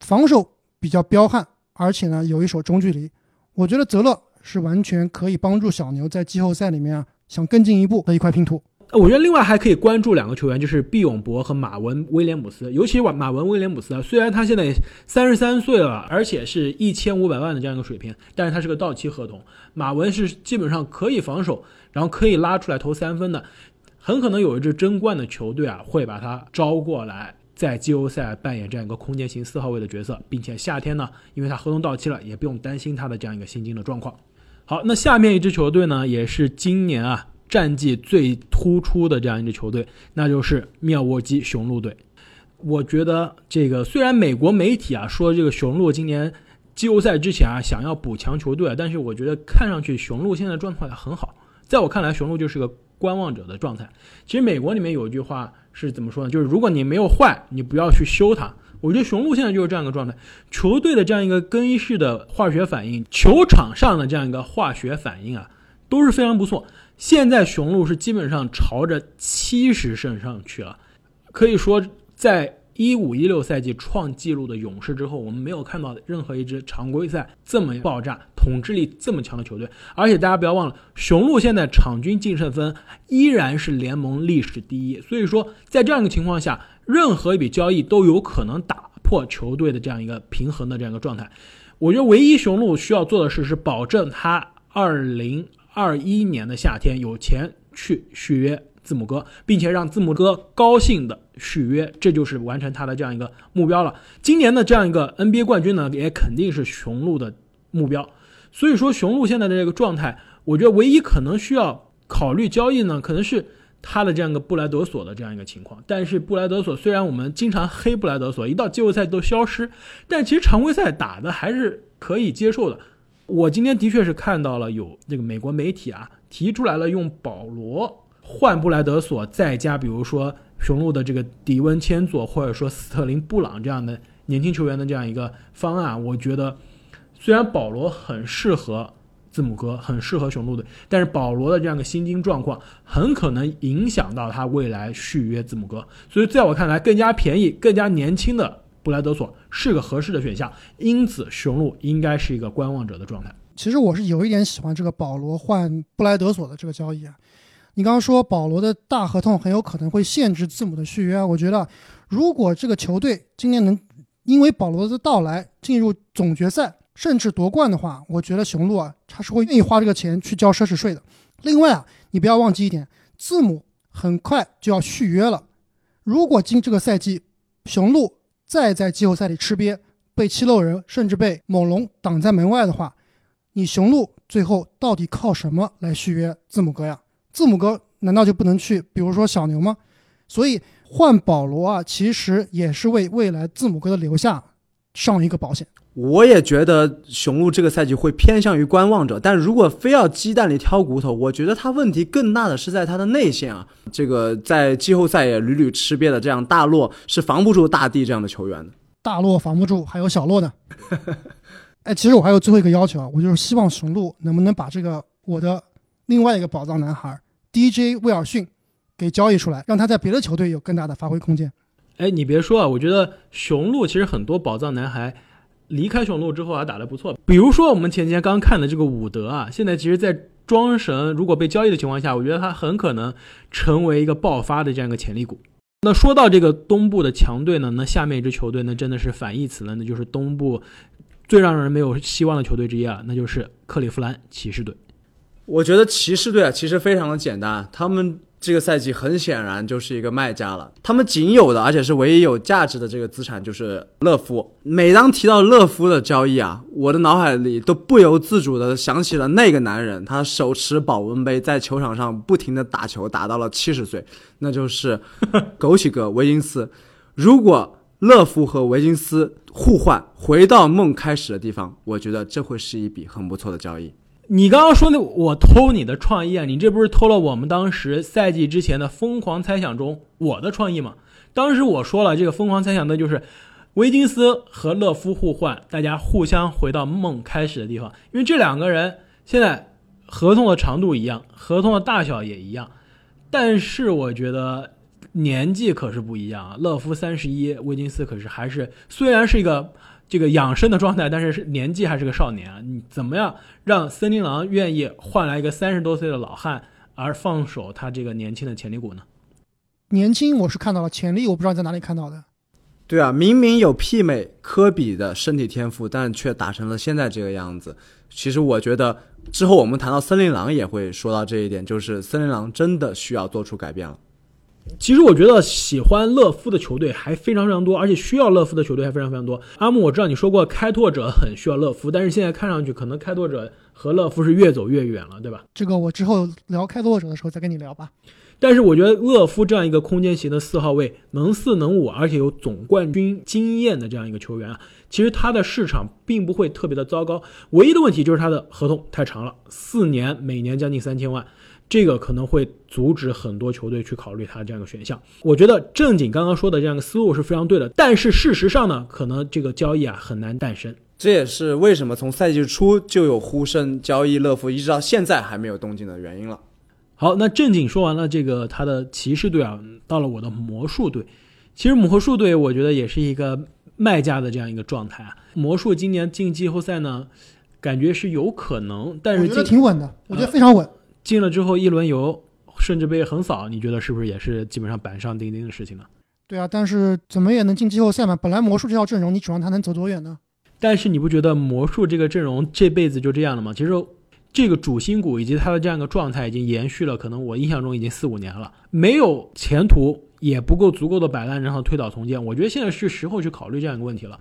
防守比较彪悍，而且呢有一手中距离。我觉得泽勒是完全可以帮助小牛在季后赛里面啊想更进一步的一块拼图。我觉得另外还可以关注两个球员，就是毕永博和马文威廉姆斯。尤其马马文威廉姆斯啊，虽然他现在三十三岁了，而且是一千五百万的这样一个水平，但是他是个到期合同。马文是基本上可以防守，然后可以拉出来投三分的，很可能有一支争冠的球队啊会把他招过来，在季后赛扮演这样一个空间型四号位的角色，并且夏天呢，因为他合同到期了，也不用担心他的这样一个薪金的状况。好，那下面一支球队呢，也是今年啊战绩最突出的这样一支球队，那就是妙沃基雄鹿队。我觉得这个虽然美国媒体啊说这个雄鹿今年季后赛之前啊想要补强球队，但是我觉得看上去雄鹿现在状态很好。在我看来，雄鹿就是个观望者的状态。其实美国里面有一句话是怎么说呢？就是如果你没有坏，你不要去修它。我觉得雄鹿现在就是这样一个状态，球队的这样一个更衣室的化学反应，球场上的这样一个化学反应啊，都是非常不错。现在雄鹿是基本上朝着七十胜上去了，可以说在一五一六赛季创纪录的勇士之后，我们没有看到任何一支常规赛这么爆炸、统治力这么强的球队。而且大家不要忘了，雄鹿现在场均净胜分依然是联盟历史第一。所以说，在这样一个情况下，任何一笔交易都有可能打破球队的这样一个平衡的这样一个状态。我觉得唯一雄鹿需要做的事是保证他二零二一年的夏天有钱去续约字母哥，并且让字母哥高兴的续约，这就是完成他的这样一个目标了。今年的这样一个 NBA 冠军呢，也肯定是雄鹿的目标。所以说，雄鹿现在的这个状态，我觉得唯一可能需要考虑交易呢，可能是他的这样一个布莱德索的这样一个情况。但是布莱德索虽然我们经常黑布莱德索，一到季后赛都消失，但其实常规赛打的还是可以接受的。我今天的确是看到了有这个美国媒体啊提出来了用保罗换布莱德索，再加比如说雄鹿的这个迪温千佐或者说斯特林布朗这样的年轻球员的这样一个方案，我觉得虽然保罗很适合字母哥，很适合雄鹿队，但是保罗的这样的薪金状况很可能影响到他未来续约字母哥，所以在我看来，更加便宜、更加年轻的布莱德索是个合适的选项，因此雄鹿应该是一个观望者的状态。其实我是有一点喜欢这个保罗换布莱德索的这个交易啊。你刚刚说保罗的大合同很有可能会限制字母的续约啊，我觉得如果这个球队今年能因为保罗的到来进入总决赛甚至夺冠的话，我觉得雄鹿啊他是会愿意花这个钱去交奢侈税的。另外啊，你不要忘记一点，字母很快就要续约了，如果今这个赛季雄鹿再在季后赛里吃瘪，被七六人甚至被猛龙挡在门外的话，你雄鹿最后到底靠什么来续约字母哥呀？字母哥难道就不能去，比如说小牛吗？所以换保罗啊，其实也是为未来字母哥的留下上一个保险。我也觉得雄鹿这个赛季会偏向于观望者，但如果非要鸡蛋里挑骨头，我觉得他问题更大的是在他的内线啊。这个在季后赛也屡屡吃瘪的这样大洛是防不住大帝这样的球员的。大洛防不住，还有小洛呢。哎，其实我还有最后一个要求啊，我就是希望雄鹿能不能把这个我的另外一个宝藏男孩 DJ 威尔逊给交易出来，让他在别的球队有更大的发挥空间。哎，你别说啊，我觉得雄鹿其实很多宝藏男孩离开雄鹿之后啊打得不错。比如说我们前几天刚看的这个伍德啊，现在其实，在庄神如果被交易的情况下，我觉得他很可能成为一个爆发的这样一个潜力股。那说到这个东部的强队呢，那下面一支球队呢，真的是反义词了，那就是东部最让人没有希望的球队之一啊，那就是克利夫兰骑士队。我觉得骑士队啊，其实非常的简单，他们这个赛季很显然就是一个卖家了。他们仅有的，而且是唯一有价值的这个资产就是乐夫。每当提到乐夫的交易啊，我的脑海里都不由自主的想起了那个男人，他手持保温杯在球场上不停的打球，打到了七十岁，那就是枸杞哥维金斯。如果乐福和维金斯互换，回到梦开始的地方，我觉得这会是一笔很不错的交易。你刚刚说的我偷你的创意啊，你这不是偷了我们当时赛季之前的疯狂猜想中我的创意吗？当时我说了，这个疯狂猜想的就是维金斯和勒夫互换，大家互相回到梦开始的地方，因为这两个人现在合同的长度一样，合同的大小也一样，但是我觉得年纪可是不一样啊。勒夫三十一，维金斯可是还是虽然是一个这个养生的状态，但是是年纪还是个少年啊。你怎么样让森林狼愿意换来一个三十多岁的老汉，而放手他这个年轻的潜力股呢？年轻我是看到了潜力，我不知道在哪里看到的。对啊，明明有媲美科比的身体天赋，但却打成了现在这个样子。其实我觉得之后我们谈到森林狼也会说到这一点，就是森林狼真的需要做出改变了。其实我觉得喜欢勒夫的球队还非常非常多，而且需要勒夫的球队还非常非常多。阿木，我知道你说过开拓者很需要勒夫，但是现在看上去可能开拓者和勒夫是越走越远了，对吧？这个我之后聊开拓者的时候再跟你聊吧。但是我觉得勒夫这样一个空间型的四号位，能四能五，而且有总冠军经验的这样一个球员啊，其实他的市场并不会特别的糟糕。唯一的问题就是他的合同太长了，四年，每年将近三千万，这个可能会阻止很多球队去考虑他这样一个选项。我觉得正经刚刚说的这样一个思路是非常对的，但是事实上呢，可能这个交易啊很难诞生。这也是为什么从赛季初就有呼声交易乐福，一直到现在还没有动静的原因了。好，那正经说完了这个他的骑士队啊，到了我的魔术队。其实魔术队我觉得也是一个卖家的这样一个状态啊。魔术今年进季后赛呢，感觉是有可能，但是我觉得挺稳的，我觉得非常稳。进了之后一轮游，甚至被横扫，你觉得是不是也是基本上板上钉钉的事情呢？对啊，但是怎么也能进季后赛嘛。本来魔术这套阵容，你指望他能走多远呢？但是你不觉得魔术这个阵容这辈子就这样了吗？其实这个主心骨以及他的这样一个状态已经延续了，可能我印象中已经四五年了，没有前途，也不够足够的摆烂，然后推倒重建。我觉得现在是时候去考虑这样一个问题了。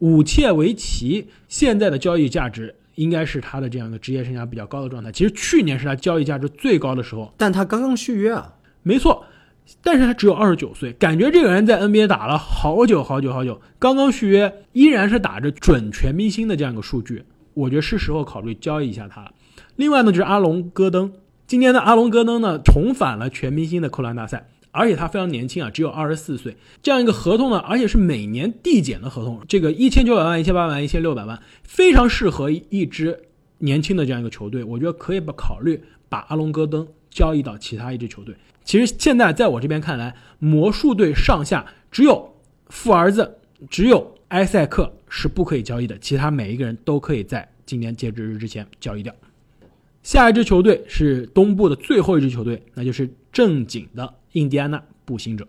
武切维奇现在的交易价值应该是他的这样一个职业生涯比较高的状态。其实去年是他交易价值最高的时候，但他刚刚续约啊，没错，但是他只有二十九岁，感觉这个人在 NBA 打了好久好久好久，刚刚续约，依然是打着准全明星的这样一个数据，我觉得是时候考虑交易一下他了。另外呢，就是阿隆戈登，今年的阿隆戈登呢重返了全明星的扣篮大赛，而且他非常年轻啊，只有二十四岁，这样一个合同呢，而且是每年递减的合同，这个一千九百万、一千八百万、一千六百万，非常适合一支年轻的这样一个球队，我觉得可以把考虑把阿隆戈登交易到其他一支球队。其实现在在我这边看来，魔术队上下只有富儿子，只有埃塞克是不可以交易的，其他每一个人都可以在今年截止日之前交易掉。下一支球队是东部的最后一支球队，那就是正经的印第安纳步行者。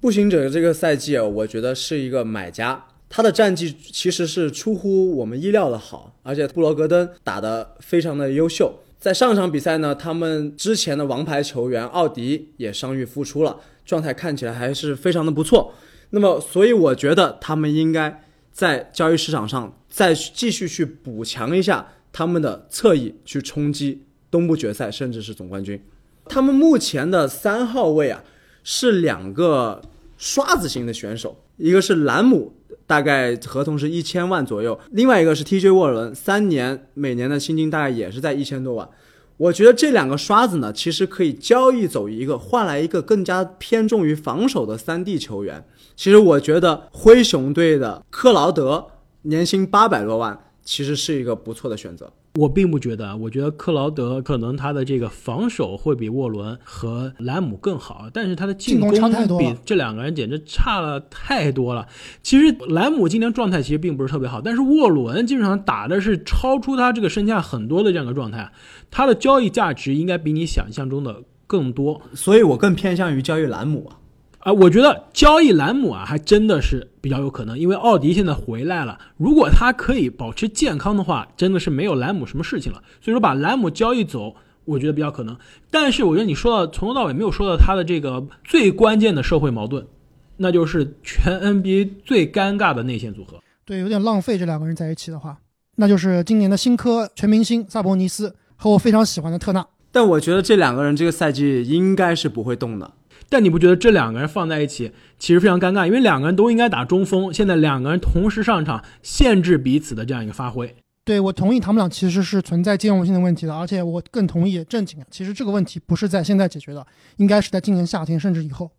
步行者这个赛季啊，我觉得是一个买家，他的战绩其实是出乎我们意料的好，而且布罗格登打得非常的优秀。在上场比赛呢，他们之前的王牌球员奥迪也伤愈复出了，状态看起来还是非常的不错。那么，所以我觉得他们应该在交易市场上再继续去补强一下他们的侧翼，去冲击东部决赛，甚至是总冠军。他们目前的三号位啊，是两个刷子型的选手，一个是兰姆，大概合同是一千万左右；另外一个是 TJ 沃伦，三年每年的薪金大概也是在一千多万。我觉得这两个刷子呢，其实可以交易走一个，换来一个更加偏重于防守的三 D 球员。其实我觉得灰熊队的克劳德年薪八百多万，其实是一个不错的选择。我并不觉得啊，我觉得克劳德可能他的这个防守会比沃伦和兰姆更好，但是他的进攻差太多比这两个人简直差了太多了。其实兰姆今年状态其实并不是特别好，但是沃伦基本上打的是超出他这个身价很多的这样一个状态，他的交易价值应该比你想象中的更多。所以我更偏向于交易兰姆啊。啊，我觉得交易兰姆啊，还真的是比较有可能，因为奥迪现在回来了，如果他可以保持健康的话，真的是没有兰姆什么事情了。所以说把兰姆交易走，我觉得比较可能。但是我觉得你说到从头到尾没有说到他的这个最关键的社会矛盾，那就是全 NBA 最尴尬的内线组合。对，有点浪费这两个人在一起的话，那就是今年的新科全明星萨博尼斯和我非常喜欢的特纳。但我觉得这两个人这个赛季应该是不会动的。但你不觉得这两个人放在一起其实非常尴尬？因为两个人都应该打中锋，现在两个人同时上场，限制彼此的这样一个发挥。对我同意，他们俩其实是存在兼容性的问题的，而且我更同意正经啊，其实这个问题不是在现在解决的，应该是在今年夏天甚至以后。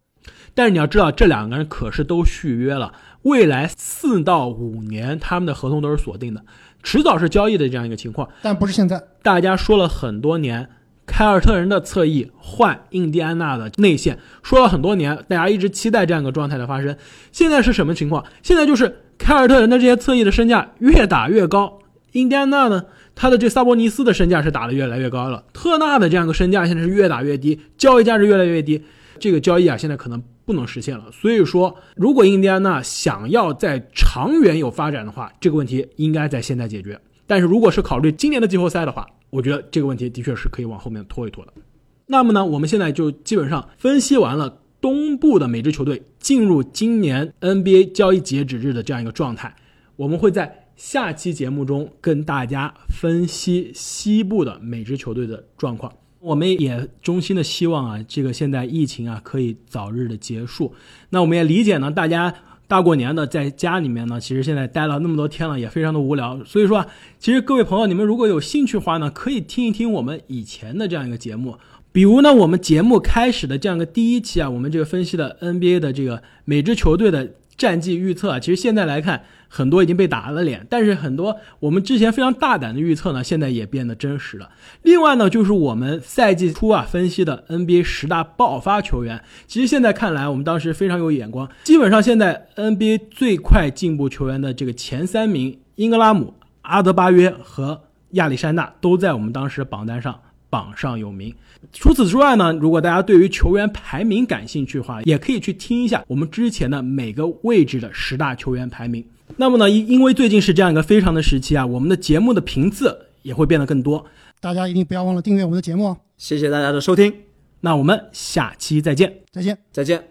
但是你要知道，这两个人可是都续约了，未来四到五年他们的合同都是锁定的，迟早是交易的这样一个情况。但不是现在。大家说了很多年，凯尔特人的侧翼换印第安纳的内线，说了很多年，大家一直期待这样一个状态的发生。现在是什么情况？现在就是凯尔特人的这些侧翼的身价越打越高，印第安纳呢，他的这萨博尼斯的身价是打得越来越高了，特纳的这样一个身价现在是越打越低，交易价值越来越低。这个交易啊，现在可能不能实现了。所以说，如果印第安纳想要在长远有发展的话，这个问题应该在现在解决。但是如果是考虑今年的季后赛的话，我觉得这个问题的确是可以往后面拖一拖的。那么呢，我们现在就基本上分析完了东部的每支球队进入今年 NBA 交易截止日的这样一个状态。我们会在下期节目中跟大家分析西部的每支球队的状况。我们也衷心的希望啊，这个现在疫情啊可以早日的结束。那我们也理解呢，大家大过年的在家里面呢，其实现在待了那么多天了，也非常的无聊。所以说啊，其实各位朋友，你们如果有兴趣的话呢，可以听一听我们以前的这样一个节目，比如呢，我们节目开始的这样一个第一期啊，我们这个分析的 NBA 的这个每支球队的战绩预测啊，其实现在来看。很多已经被打了脸，但是很多我们之前非常大胆的预测呢，现在也变得真实了。另外呢，就是我们赛季初啊分析的 NBA 十大爆发球员，其实现在看来，我们当时非常有眼光。基本上现在 NBA 最快进步球员的这个前三名，英格拉姆、阿德巴约和亚历山大都在我们当时榜单上榜上有名。除此之外呢，如果大家对于球员排名感兴趣的话，也可以去听一下我们之前的每个位置的十大球员排名。那么呢，因因为最近是这样一个非常的时期啊，我们的节目的频次也会变得更多，大家一定不要忘了订阅我们的节目哦。谢谢大家的收听，那我们下期再见，再见，再见。